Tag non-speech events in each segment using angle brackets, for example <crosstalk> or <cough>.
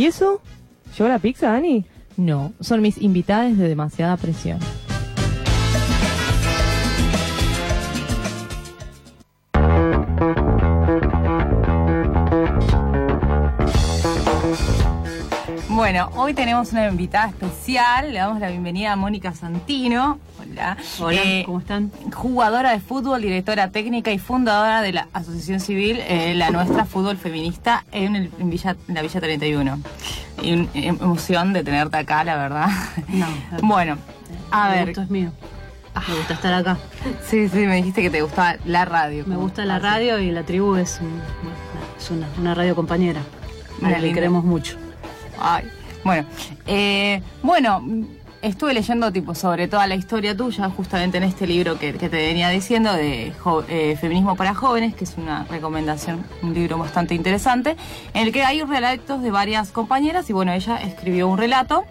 ¿Y eso? ¿Llegó la pizza, Dani? No, son mis invitadas de demasiada presión. Bueno, hoy tenemos una invitada especial. Le damos la bienvenida a Mónica Santino. Hola. Hola, Eh, ¿cómo están? Jugadora de fútbol, directora técnica y fundadora de la Asociación Civil eh, La Nuestra Fútbol Feminista en, el- en Villa, en la Villa 31. Y una emoción de tenerte acá, la verdad. No, <laughs> Bueno, a ver. gusto es mío. Me gusta estar acá. Sí, sí, me dijiste que te gustaba la radio. Me gusta la así. radio y la tribu es, un- una, una radio compañera. A la que queremos mucho. Ay, bueno, eh, bueno, estuve leyendo tipo sobre toda la historia tuya, justamente en este libro que, te venía diciendo de eh, Feminismo para Jóvenes, que es una recomendación, un libro bastante interesante, en el que hay relatos de varias compañeras y bueno, ella escribió un relato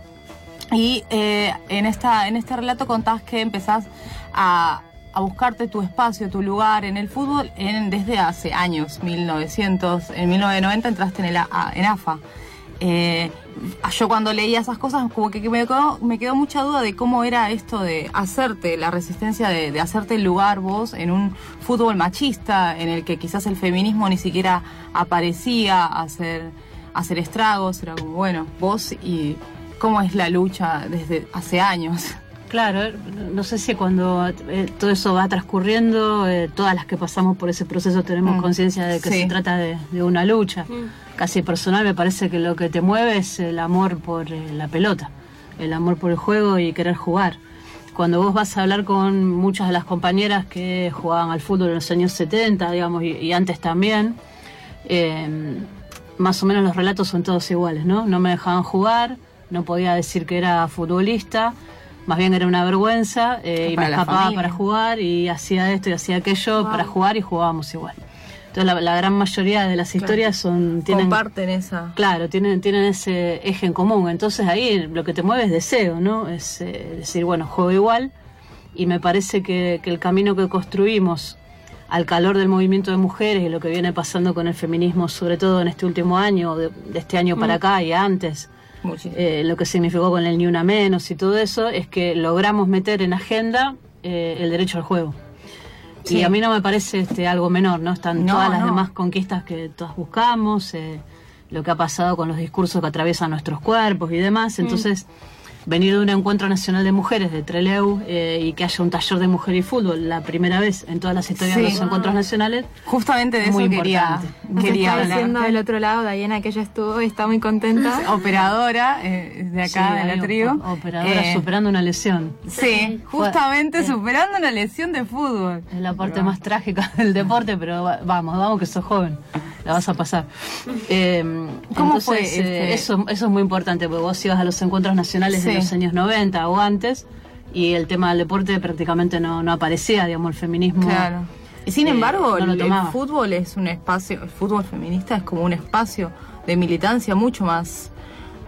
y eh, en, esta, en este relato contás que empezás a, a buscarte tu espacio, tu lugar en el fútbol en, desde hace años, 1900, en 1990 entraste en, el, en AFA. Eh, yo cuando leía esas cosas como que me quedó, me quedó mucha duda de cómo era esto de hacerte, la resistencia de, de hacerte el lugar vos en un fútbol machista en el que quizás el feminismo ni siquiera aparecía a hacer, a hacer estragos, era como, bueno, vos y cómo es la lucha desde hace años. Claro, eh, no sé si cuando eh, todo eso va transcurriendo, eh, todas las que pasamos por ese proceso tenemos Mm, conciencia de que sí. se trata de, de una lucha. Casi personal me parece que lo que te mueve es el amor por eh, la pelota, el amor por el juego y querer jugar. Cuando vos vas a hablar con muchas de las compañeras que jugaban al fútbol en los años 70, digamos, y, y antes también, eh, más o menos los relatos son todos iguales, ¿no? No me dejaban jugar, no podía decir que era futbolista, más bien era una vergüenza eh, y me escapaba familia. para jugar y hacía esto y hacía aquello para jugar y jugábamos igual. Entonces la, la gran mayoría de las historias son tienen Comparten esa. Claro, tienen, tienen ese eje en común. Entonces ahí lo que te mueve es deseo, ¿no? Es eh, decir, bueno, juego igual. Y me parece que, que el camino que construimos al calor del movimiento de mujeres y lo que viene pasando con el feminismo, sobre todo en este último año, de, de este año para acá y antes, eh, lo que significó con el Ni Una Menos y todo eso, es que logramos meter en agenda eh, el derecho al juego. Sí. Y a mí no me parece este, algo menor, ¿no? Están No, todas las no. demás conquistas que todas buscamos, eh, lo que ha pasado con los discursos que atraviesan nuestros cuerpos y demás. Mm. Venir de un encuentro nacional de mujeres de Treleu eh, y que haya un taller de mujer y fútbol, la primera vez en todas las historias de Sí. los encuentros nacionales, Justamente de Muy eso quería, importante. <laughs> Quería está hablar. diciendo del otro lado, Diana, que ella estuvo y está muy contenta. <laughs> Operadora eh, de acá, sí, de la tribu. o- operadora Eh, superando una lesión. Sí, justamente superando una lesión de fútbol. Es la parte más trágica <laughs> del deporte, pero va- vamos, vamos que sos joven, la vas a pasar. Eh, ¿Cómo entonces, fue eh, este- eso, eso es muy importante, porque vos ibas a los encuentros nacionales Sí. de los años 90 o antes, y el tema del deporte prácticamente no, no aparecía, digamos, el feminismo. Claro. Y sin eh, embargo, no el, fútbol es un espacio, el fútbol feminista es como un espacio de militancia mucho más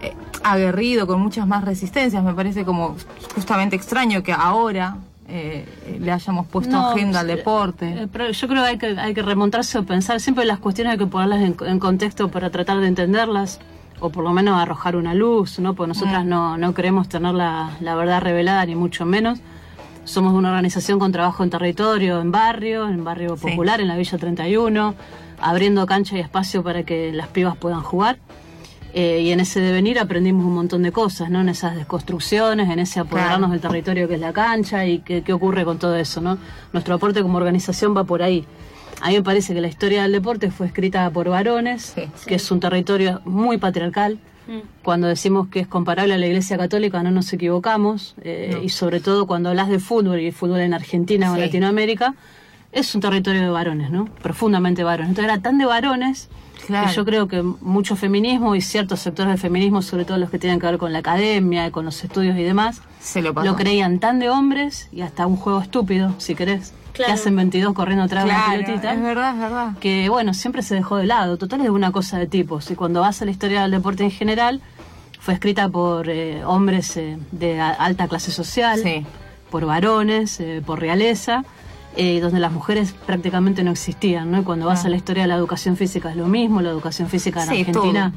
eh, aguerrido, con muchas más resistencias. Me parece como justamente extraño que ahora eh, le hayamos puesto No, agenda al eh, deporte. eh, pero yo creo que hay, que hay que remontarse o pensar, siempre las cuestiones hay que ponerlas en, en contexto para tratar de entenderlas, o por lo menos arrojar una luz, ¿no? Porque nosotras Mm. no, no queremos tener la, la verdad revelada, ni mucho menos. Somos una organización con trabajo en territorio, en barrio, en barrio Sí. popular, en la Villa 31, abriendo cancha y espacio para que las pibas puedan jugar. Eh, y en ese devenir aprendimos un montón de cosas, ¿no? En esas desconstrucciones, en ese apoderarnos Claro. del territorio que es la cancha y qué, qué ocurre con todo eso, ¿no? Nuestro aporte como organización va por ahí. A mí me parece que la historia del deporte fue escrita por varones, Sí. que es un territorio muy patriarcal. Cuando decimos que es comparable a la Iglesia Católica no nos equivocamos, eh, y sobre todo cuando hablas de fútbol y fútbol en Argentina o en Latinoamérica, es un territorio de varones, ¿no? Profundamente varones. Entonces era tan de varones Claro. que yo creo que mucho feminismo y ciertos sectores del feminismo, sobre todo los que tienen que ver con la academia, con los estudios y demás, Se lo lo creían tan de hombres y hasta un juego estúpido, si querés, que hacen 22 corriendo atrás de Claro, una pelotita. es verdad, es verdad. Que bueno, siempre se dejó de lado. Total es una cosa de tipos. Y cuando vas a la historia del deporte en general, fue escrita por eh, hombres eh, de alta clase social, Sí. por varones, eh, por realeza, donde las mujeres prácticamente no existían. ¿no? Y cuando vas Ah. a la historia de la educación física es lo mismo. La educación física en Sí, Argentina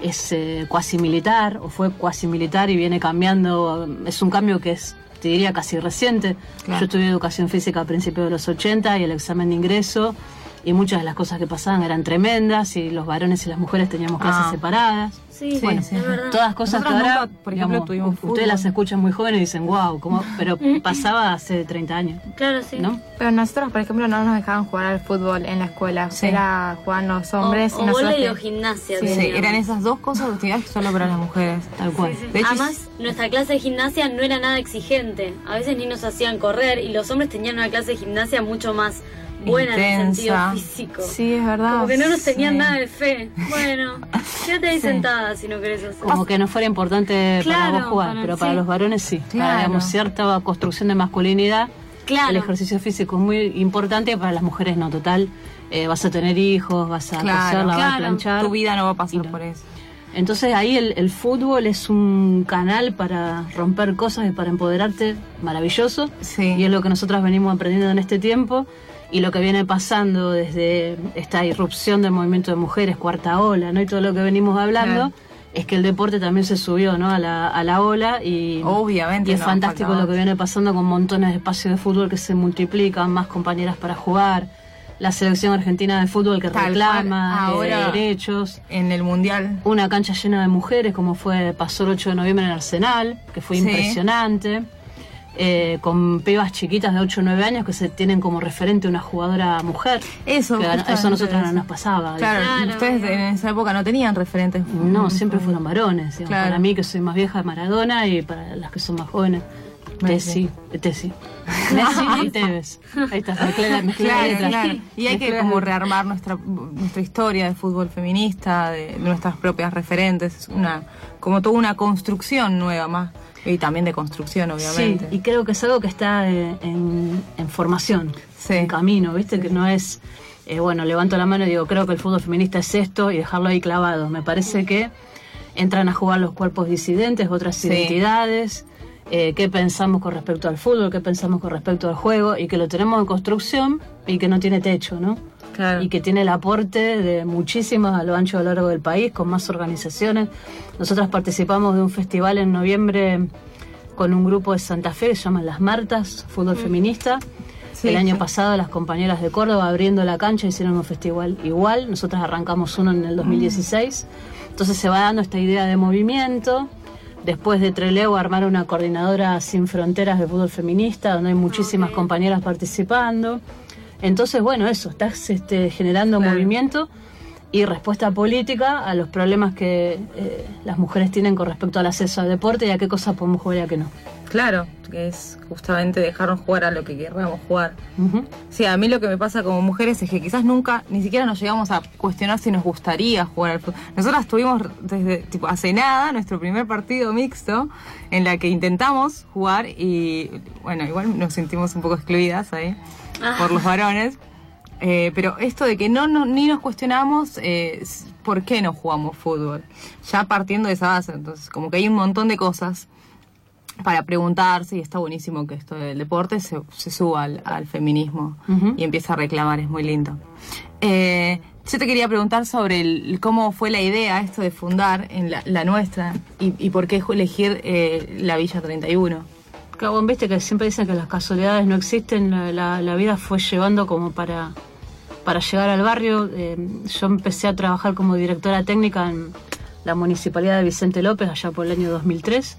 es cuasi militar o fue cuasi militar y viene cambiando. Es un cambio que es, te diría, casi reciente. Claro. Yo estudié educación física a principios de los 80 y el examen de ingreso y muchas de las cosas que pasaban eran tremendas y los varones y las mujeres teníamos clases Ah. separadas. Sí, Bueno, verdad. Todas cosas Nosotros que ahora, nunca, por ejemplo, digamos, tuvimos ustedes fútbol. las escuchan muy jóvenes y dicen, wow, ¿cómo? pero <laughs> pasaba hace 30 años, Claro, sí. ¿no? Pero nosotros, por ejemplo, no nos dejaban jugar al fútbol en la escuela. Sí. Era jugaban los hombres o y nosotros. volei te- o gimnasia. Sí, teníamos. eran esas dos cosas actividades solo para las mujeres. <laughs> Tal cual. De hecho, Además, nuestra clase de gimnasia no era nada exigente. A veces ni nos hacían correr y los hombres tenían una clase de gimnasia mucho más buena en el sentido Intensa. físico. Sí, es verdad. Como que no nos tenían Sí. nada de fe. Bueno, quédate ahí sentada si no querés hacer. Como que no fuera importante para vos jugar, para- pero para sí. los varones sí. Para, digamos, cierta construcción de masculinidad, Claro. el ejercicio físico es muy importante y para las mujeres no. Total, eh, vas a tener hijos, vas a Claro, coser, lavar, claro. planchar. tu vida no va a pasar no. por eso. Entonces ahí el, el fútbol es un canal para romper cosas y para empoderarte maravilloso. Sí. Y es lo que nosotros venimos aprendiendo en este tiempo. Y lo que viene pasando desde esta irrupción del movimiento de mujeres, cuarta ola, ¿no? Y todo lo que venimos hablando, Claro. es que el deporte también se subió, ¿no? A la, a la ola y, Obviamente y es no, fantástico lo que viene pasando con montones de espacios de fútbol que se multiplican, más compañeras para jugar, la selección argentina de fútbol que Tal reclama eh, Ahora- derechos En el mundial. una cancha llena de mujeres, como fue pasó el 8 de noviembre en Arsenal, que fue Sí. impresionante, eh, con pibas chiquitas de 8 o 9 años que se tienen como referente una jugadora mujer. Eso, Que eso a nosotros no nos pasaba. Claro, Claro, ustedes en esa época no tenían referentes. No, siempre fueron varones. digamos. Claro. Para mí, que soy más vieja, Maradona, y para las que son más jóvenes, Messi. Tessi. Tessi. <laughs> Messi y Tevez. Ahí está, Claro, claro. Y hay que como rearmar nuestra nuestra historia de fútbol feminista, de, de nuestras propias referentes, es una como toda una construcción nueva más y también de construcción obviamente. Sí, y creo que es algo que está eh, en, en formación, Sí. en camino, ¿viste? Que no es, eh, bueno, levanto la mano y digo, creo que el fútbol feminista es esto y dejarlo ahí clavado. Me parece que entran a jugar los cuerpos disidentes, otras Sí. identidades, eh, qué pensamos con respecto al fútbol, qué pensamos con respecto al juego y que lo tenemos en construcción y que no tiene techo, ¿no? Claro. y que tiene el aporte de muchísimas a lo ancho y a lo largo del país, con más organizaciones. Nosotras participamos de un festival en noviembre con un grupo de Santa Fe que se llama Las Martas, Fútbol Feminista. Sí, el año sí. pasado las compañeras de Córdoba abriendo la cancha hicieron un festival igual, nosotras arrancamos uno en el 2016. Entonces se va dando esta idea de movimiento. Después de Trelew armar una coordinadora sin fronteras de fútbol feminista, donde hay muchísimas compañeras participando. Entonces, bueno, eso, estás este, generando Claro. movimiento y respuesta política a los problemas que eh, las mujeres tienen con respecto al acceso al deporte y a qué cosas podemos jugar y a qué no. Claro, que es justamente dejarnos jugar a lo que querramos jugar. Sí, a mí lo que me pasa como mujeres es que quizás nunca, ni siquiera nos llegamos a cuestionar si nos gustaría jugar al fútbol. Nosotras tuvimos desde, tipo, hace nada, nuestro primer partido mixto, en la que intentamos jugar y, bueno, igual nos sentimos un poco excluidas ahí, por los varones. Eh, pero esto de que no, no ni nos cuestionamos eh, por qué no jugamos fútbol, ya partiendo de esa base, entonces como que hay un montón de cosas para preguntarse y está buenísimo que esto del deporte se, se suba al, al feminismo y empieza a reclamar, es muy lindo. Eh, yo te quería preguntar sobre el- cómo fue la idea esto de fundar en la, la nuestra y, y por qué elegir eh, la Villa 31. Cabo, viste que siempre dicen que las casualidades no existen, la, vida fue llevando como para, para llegar al barrio. Eh, yo empecé a trabajar como directora técnica en la municipalidad de Vicente López allá por el año 2003,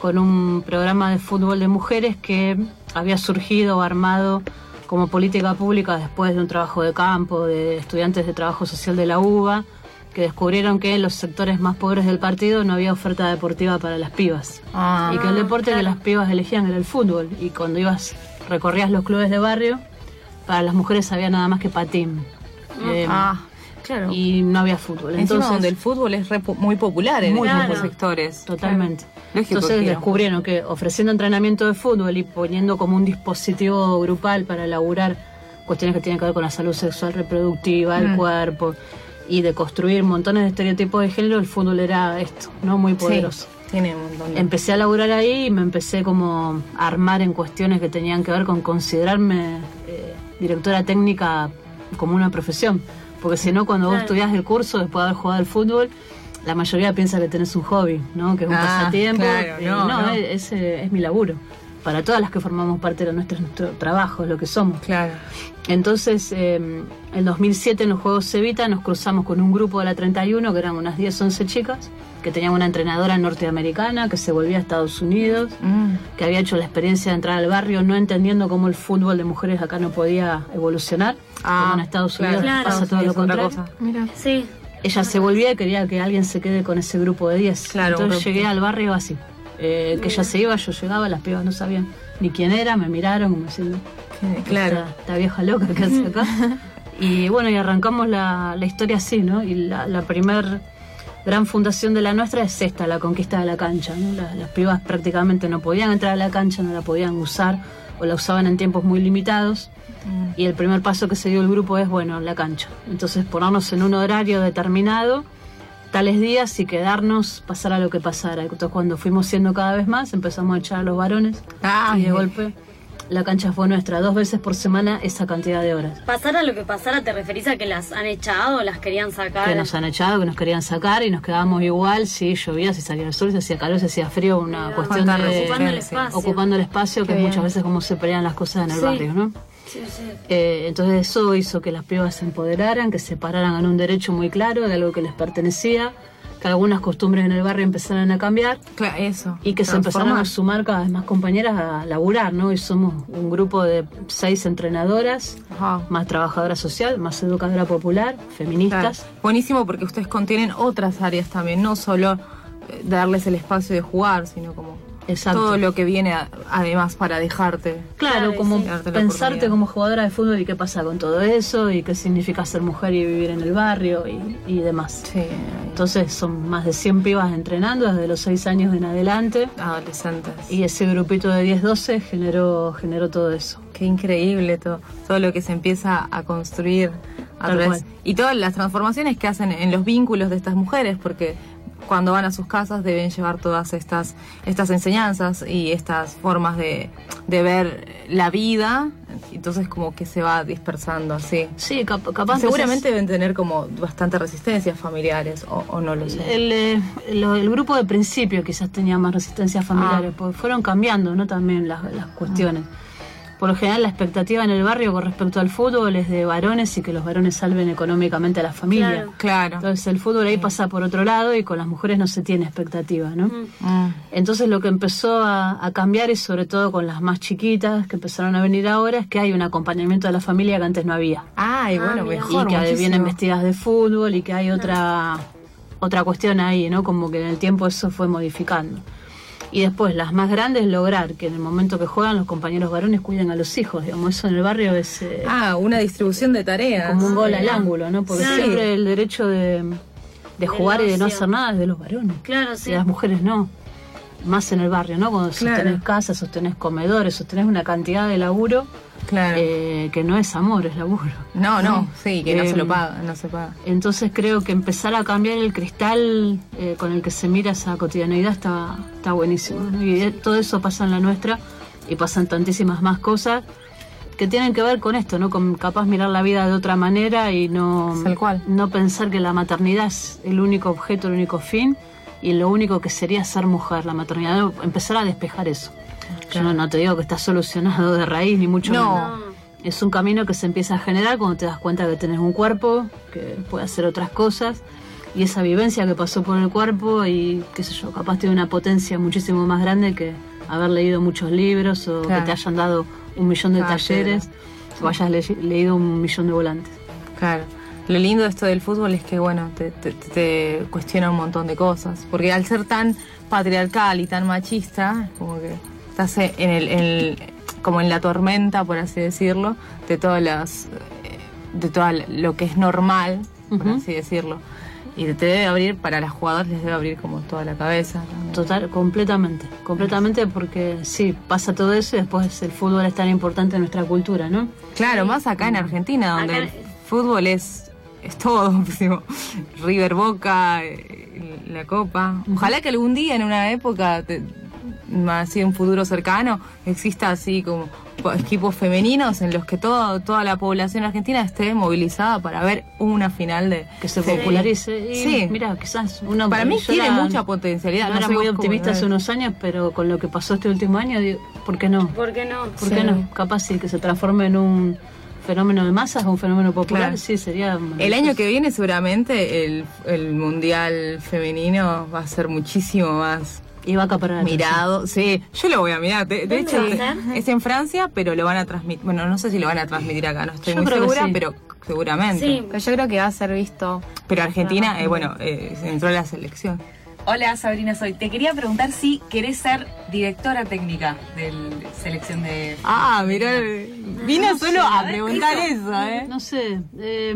con un programa de fútbol de mujeres que había surgido armado como política pública después de un trabajo de campo de estudiantes de trabajo social de la UBA que descubrieron que en los sectores más pobres del partido no había oferta deportiva para las pibas Ah. y que el deporte que las pibas elegían era el fútbol y cuando ibas recorrías los clubes de barrio para las mujeres había nada más que patín Eh, Ah, claro. y no había fútbol Encima entonces donde el fútbol es re muy popular en popular. sectores. totalmente Claro. Entonces que- descubrieron que ofreciendo entrenamiento de fútbol y poniendo como un dispositivo grupal para elaborar cuestiones que tienen que ver con la salud sexual reproductiva el Mm. cuerpo y de construir montones de estereotipos de género el fútbol era esto no muy poderoso Sí, tiene un montón de... Empecé a laburar ahí y me empecé como a armar en cuestiones que tenían que ver con considerarme eh, directora técnica como una profesión. Porque si no, cuando vos Claro. estudiás el curso después de haber jugado al fútbol la mayoría piensa que tenés un hobby, ¿no? Que es un Ah, pasatiempo. claro, Eh, no, no. Es, eh, es mi laburo. Para todas las que formamos parte de nuestro, nuestro trabajo, es lo que somos. Claro. Entonces, eh, en 2007 en los Juegos Cevita nos cruzamos con un grupo de la 31, que eran unas 10, 11 chicas, que tenían una entrenadora norteamericana que se volvía a Estados Unidos, Mm. que había hecho la experiencia de entrar al barrio no entendiendo cómo el fútbol de mujeres acá no podía evolucionar. Ah, como en Estados claro. Unidos Claro. pasa todo lo Sí, contrario. cosa. Mira. Sí. Ella se volvía y quería que alguien se quede con ese grupo de 10. Claro, Entonces llegué al barrio así. Eh, que ella se iba, yo llegaba, las pibas no sabían ni quién era, me miraron como diciendo, Claro. esta, esta vieja loca que hace acá. <laughs> y bueno, y arrancamos la, la historia así, ¿no? Y la, la primer gran fundación de la nuestra es esta, la conquista de la cancha, ¿no? Las, las pibas prácticamente no podían entrar a la cancha, no la podían usar o la usaban en tiempos muy limitados. Y el primer paso que se dio el grupo es, bueno, la cancha. Entonces ponernos en un horario determinado, tales días y quedarnos, pasar a lo que pasara. Entonces cuando fuimos siendo cada vez más, empezamos a echar a los varones Ah, y de bien. golpe la cancha fue nuestra, dos veces por semana esa cantidad de horas. Pasara lo que pasara, ¿te referís a que las han echado o las querían sacar? Que nos han echado, que nos querían sacar y nos quedábamos igual, si llovía, si salía el sol, si hacía calor, si hacía frío, una cuestión de Ocupando el espacio. ocupando el espacio, que es muchas veces como se pelean las cosas en el Sí. barrio, ¿no? Sí, sí. Eh, entonces eso hizo que las pibas se empoderaran, que se pararan en un derecho muy claro de algo que les pertenecía, que algunas costumbres en el barrio empezaran a cambiar Claro, eso. y que se empezaron a sumar cada vez más compañeras a laburar, ¿no? Y somos un grupo de seis entrenadoras, Ajá. más trabajadora social, más educadora popular, Claro. feministas. Buenísimo porque ustedes contienen otras áreas también, no solo eh, darles el espacio de jugar, sino como Exacto. todo lo que viene a- además para dejarte. Claro, Claro, como sí. Pensarte como jugadora de fútbol y qué pasa con todo eso y qué significa ser mujer y vivir en el barrio y, y demás. Sí, Entonces son más de 100 pibas entrenando desde los 6 años en adelante adolescentes. y ese grupito de 10-12 generó, generó todo eso. Qué increíble todo, todo lo que se empieza a construir a través- y todas las transformaciones que hacen en los vínculos de estas mujeres, porque cuando van a sus casas deben llevar todas estas, estas enseñanzas y estas formas de, de ver la vida, entonces como que se va dispersando así. Sí, cap- capaz Seguramente deben tener como bastante resistencias familiares, o, o no lo sé. El, eh, lo- el grupo de principio quizás tenía más resistencias familiares, Ah. porque fueron cambiando ¿no? también las, las cuestiones. Por lo general la expectativa en el barrio con respecto al fútbol es de varones y que los varones salven económicamente a la familia. Claro. Claro. Entonces el fútbol ahí pasa por otro lado y con las mujeres no se tiene expectativa, ¿no? Mm. Entonces lo que empezó a, a cambiar y sobre todo con las más chiquitas que empezaron a venir ahora es que hay un acompañamiento de la familia que antes no había. Ay, bueno, Ah, mira. mejor. y que muchísimo. vienen vestidas de fútbol y que hay otra otra cuestión ahí, ¿no? Como que en el tiempo eso fue modificando. Y después las más grandes lograr que en el momento que juegan los compañeros varones cuiden a los hijos, digamos, eso en el barrio es eh, Ah, una distribución de tareas. como un gol al ángulo, ¿no? Porque Sí. siempre el derecho de, de jugar y de no hacer nada es de los varones. Claro, sí. Y las mujeres no. Más en el barrio, ¿no? Cuando Claro. sostenés casas, sostenés comedores, sostenés una cantidad de laburo Claro. eh, que no es amor, es laburo. no, no, sí, que no Eh, se lo paga, no se paga. Entonces creo que empezar a cambiar el cristal eh, con el que se mira esa cotidianeidad está, está buenísimo. ¿no? Y eh, todo eso pasa en la nuestra y pasan tantísimas más cosas que tienen que ver con esto, ¿no? Con capaz mirar la vida de otra manera y no, Tal cual. no pensar que la maternidad es el único objeto, el único fin y lo único que sería ser mujer. La maternidad, empezar a despejar eso. Yo no, no te digo que está solucionado de raíz, ni mucho No. menos. Es un camino que se empieza a generar cuando te das cuenta que tenés un cuerpo, que puede hacer otras cosas, y esa vivencia que pasó por el cuerpo y, qué sé yo, capaz tiene una potencia muchísimo más grande que haber leído muchos libros o Claro. que te hayan dado un millón de talleres o hayas le- leído un millón de volantes. Claro. Lo lindo de esto del fútbol es que, bueno, te, te- te cuestiona un montón de cosas. Porque al ser tan patriarcal y tan machista, como que estás en el, en el- como en la tormenta, por así decirlo, de todas las, eh, de todo lo que es normal, por así decirlo. Y te debe abrir, para las jugadoras les debe abrir como toda la cabeza. también. Total, completamente, completamente porque sí, pasa todo eso y después el fútbol es tan importante en nuestra cultura, ¿no? Claro, más acá en Argentina, donde Acá- el fútbol es, es todo. <laughs> tipo, River Boca, eh, la Copa. Ojalá que algún día, en una época, te- así un futuro cercano, exista así como po- equipos femeninos en los que todo, toda la población argentina esté movilizada para ver una final de... que se popularice. Y Sí. mira, quizás uno Para mí tiene era- mucha potencialidad. No, no era muy optimista hace unos años, pero con lo que pasó este último año, digo, ¿por qué no? ¿Por qué no? ¿Por Sí. qué no? Capaz sí que se transforme en un fenómeno de masas o un fenómeno popular, Claro. sí, sería... El año que viene seguramente el, el mundial femenino va a ser muchísimo más Y va a acaparar mirado. Sí, yo lo voy a mirar. De, de ¿Dónde hecho, a es en Francia, pero lo van a transmitir. Bueno, no sé si lo van a transmitir acá, no estoy Yo muy segura, sí. pero seguramente. Sí, Pero yo creo que va a ser visto. Pero Argentina, eh, bueno, eh, entró a la selección. Hola Sabrina Soy. Te quería preguntar si querés ser directora técnica de la selección de. Ah, mirá, vino solo a preguntar eso, ¿eh? No sé, eh,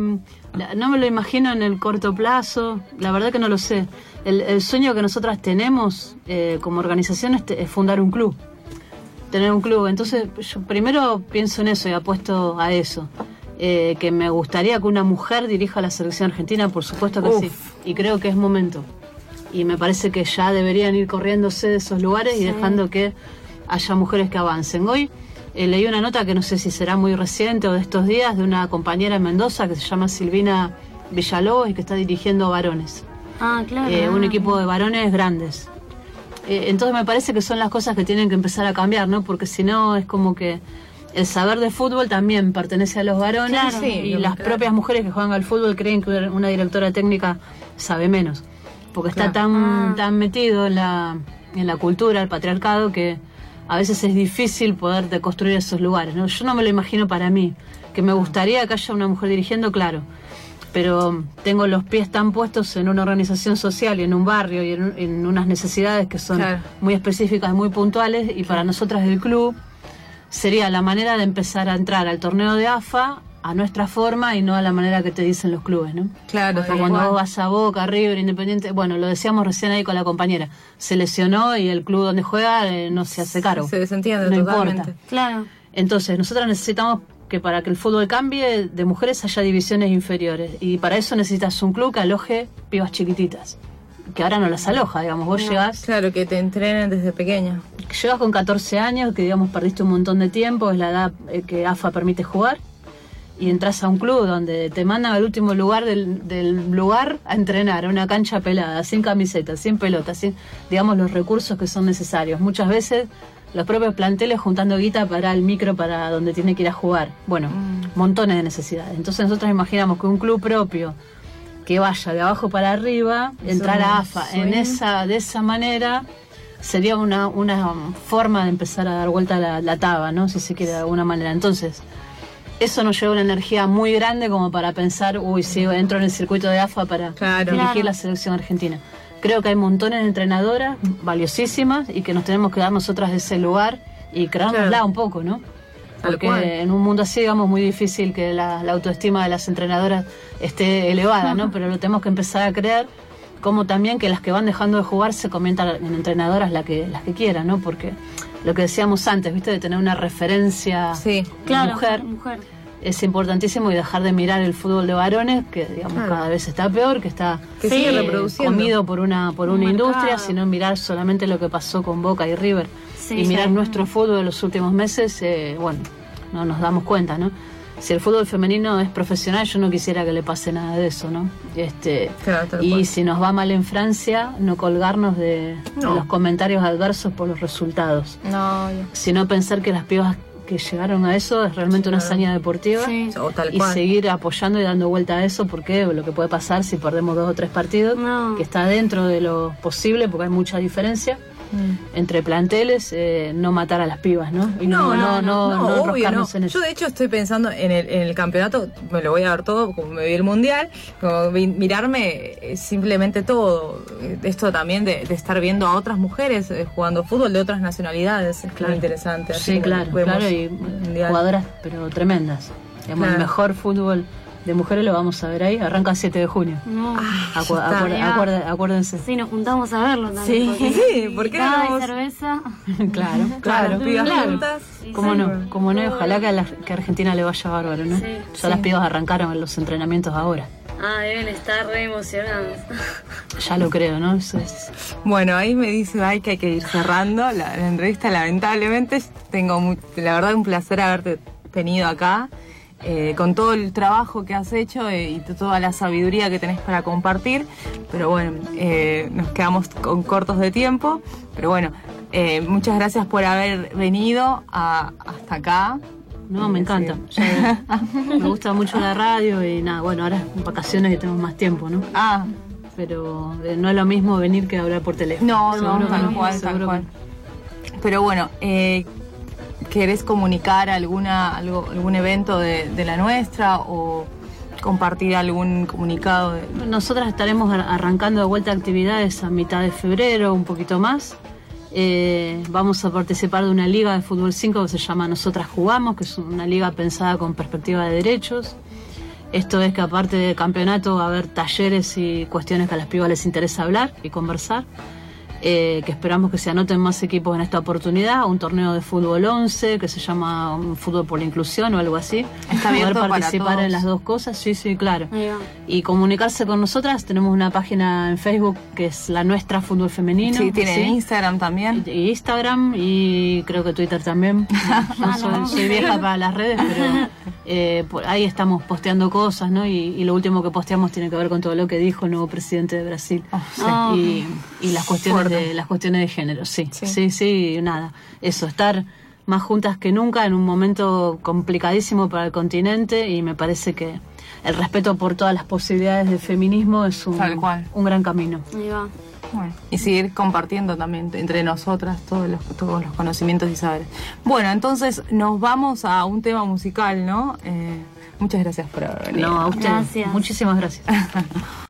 no me lo imagino en el corto plazo, la verdad que no lo sé. El, el sueño que nosotras tenemos eh, como organización es, te- es fundar un club, tener un club. Entonces, yo primero pienso en eso y apuesto a eso. Eh, que me gustaría que una mujer dirija la selección argentina, por supuesto que Uf. sí. Y creo que es momento. Y me parece que ya deberían ir corriéndose de esos lugares y dejando que haya mujeres que avancen. Hoy eh, leí una nota que no sé si será muy reciente o de estos días de una compañera en Mendoza que se llama Silvina Villalobos y que está dirigiendo varones. Ah, claro. Eh, un equipo de varones grandes. Eh, entonces me parece que son las cosas que tienen que empezar a cambiar, ¿no? Porque si no es como que el saber de fútbol también pertenece a los varones Claro. Sí, y las claro. propias mujeres que juegan al fútbol creen que una directora técnica sabe menos. Porque está tan, Ah. tan metido en la, en la cultura, el patriarcado, que a veces es difícil poder deconstruir esos lugares. ¿no? Yo no me lo imagino para mí. Que me gustaría que haya una mujer dirigiendo, claro. Pero tengo los pies tan puestos en una organización social y en un barrio y en, en unas necesidades que son Claro. muy específicas, muy puntuales. Y para nosotras del club sería la manera de empezar a entrar al torneo de AFA a nuestra forma y no a la manera que te dicen los clubes, ¿no? Claro, Porque tal cuando vos vas a Boca, River, Independiente, bueno, lo decíamos recién ahí con la compañera, se lesionó y el club donde juega eh, no se hace cargo. Se desentiende no totalmente. importa. Claro. Entonces, nosotros necesitamos que para que el fútbol cambie, de mujeres haya divisiones inferiores. Y para eso necesitas un club que aloje pibas chiquititas. Que ahora no las aloja, digamos. Vos llegás, Claro, que te entrenen desde pequeña. llegas con 14 años, que digamos perdiste un montón de tiempo, es la edad eh, que AFA permite jugar. Y entras a un club donde te mandan al último lugar del, del lugar a entrenar, a una cancha pelada, sin camiseta, sin pelota, sin, digamos, los recursos que son necesarios. Muchas veces los propios planteles juntando guita para el micro para donde tiene que ir a jugar. Bueno, montones de necesidades. Entonces nosotros imaginamos que un club propio que vaya de abajo para arriba, entrar a AFA en esa, de esa manera, sería una, una forma de empezar a dar vuelta la, la taba, ¿no? Si se quiere de alguna manera. Entonces, eso nos lleva una energía muy grande como para pensar, uy, sí, entro en el circuito de AFA para Claro. dirigir la selección argentina. Creo que hay montones de entrenadoras valiosísimas y que nos tenemos que dar nosotras de ese lugar y creárnosla Claro. un poco, ¿no? Porque en un mundo así, digamos, muy difícil que la, la autoestima de las entrenadoras esté elevada, ¿no? <laughs> Pero lo tenemos que empezar a creer, como también que las que van dejando de jugar se conviertan en entrenadoras la que, las que quieran, ¿no? Porque lo que decíamos antes, ¿viste? De tener una referencia Sí. Claro. mujer Mujer. es importantísimo y dejar de mirar el fútbol de varones, que digamos Claro. cada vez está peor, que está Que Sí, sigue eh, reproduciendo. comido por una por Un una industria, sino mirar solamente lo que pasó con Boca y River Sí, y mirar sí. nuestro fútbol de los últimos meses, eh, bueno, no nos damos cuenta, ¿no? Si el fútbol femenino es profesional, yo no quisiera que le pase nada de eso, ¿no? Este, Claro, tal y cual. si nos va mal en Francia, no colgarnos de, los comentarios adversos por los resultados, No, sino pensar que las pibas que llegaron a eso es realmente una hazaña deportiva Sí. O tal y cual. seguir apoyando y dando vuelta a eso porque lo que puede pasar si perdemos dos o tres partidos No. que está dentro de lo posible porque hay mucha diferencia Mm. entre planteles eh, no matar a las pibas no y no no no, no, obvio, no. en Yo de hecho estoy pensando en el, en el campeonato, me lo voy a ver todo, como me vi el mundial, como vi- mirarme eh, simplemente todo. Eh, Esto también de, de estar viendo a otras mujeres eh, jugando fútbol de otras nacionalidades, es Claro. muy interesante. así sí claro claro y mundial. jugadoras pero tremendas Digamos, el mejor fútbol de mujeres lo vamos a ver ahí arranca el 7 de junio No. Acu- acuer- acuerde- acuérdense Sí, nos juntamos a verlo también. Sí, porque sí, ¿por qué no vamos? cerveza. <laughs> claro claro pibas claro. juntas. Cómo no, cómo no, ojalá que a, la, que a Argentina le vaya bárbaro, ¿no? Sí. ya las pibas arrancaron en los entrenamientos ahora. Ah, deben estar re emocionados. <laughs> Ya lo creo, ¿no? Eso es- Bueno, ahí me dice ay, que hay que ir cerrando la, la entrevista. Lamentablemente, tengo mu- la verdad un placer haberte tenido acá. Eh, con todo el trabajo que has hecho eh, y toda la sabiduría que tenés para compartir. Pero bueno, eh, nos quedamos con cortos de tiempo. Pero bueno, muchas gracias por haber venido a- hasta acá. No, me encanta. <laughs> Me gusta mucho la radio y nada, bueno, ahora en vacaciones que tenemos más tiempo, ¿no? Ah, Pero no es lo mismo venir que hablar por teléfono. no, Seguro no, tal cual, tal cual. Pero bueno, eh, ¿querés comunicar alguna, algo, algún evento de, de la nuestra o compartir algún comunicado? de- no. Nosotras estaremos ar- arrancando de vuelta actividades a mitad de febrero, un poquito más. Eh, vamos a participar de una liga de fútbol 5 que se llama Nosotras Jugamos, que es una liga pensada con perspectiva de derechos. Esto es que aparte de campeonato va a haber talleres y cuestiones que a las pibas les interesa hablar y conversar. Eh, que esperamos que se anoten más equipos en esta oportunidad, un torneo de fútbol 11 que se llama um, Fútbol por la Inclusión o algo así. Está Poder para participar todos. en las dos cosas, sí, sí, claro. Y comunicarse con nosotras, tenemos una página en Facebook que es la nuestra Fútbol Femenino. Sí, tienen ¿sí? Instagram también. Y Instagram y creo que Twitter también. <laughs> No soy, soy vieja para las redes, pero eh, por ahí estamos posteando cosas, ¿no? Y, y lo último que posteamos tiene que ver con todo lo que dijo el nuevo presidente de Brasil. Ah. Y, y las cuestiones. De las cuestiones de género, sí. Sí. Sí, sí, nada. Eso, estar más juntas que nunca en un momento complicadísimo para el continente y me parece que el respeto por todas las posibilidades de feminismo es un, Tal cual. un gran camino. Ahí va. Bueno, y seguir compartiendo también entre nosotras todos los, todos los conocimientos y saberes. Bueno, entonces nos vamos a un tema musical, ¿no? Eh, muchas gracias por haber venido. No, a usted. Gracias. Muchísimas gracias. <laughs>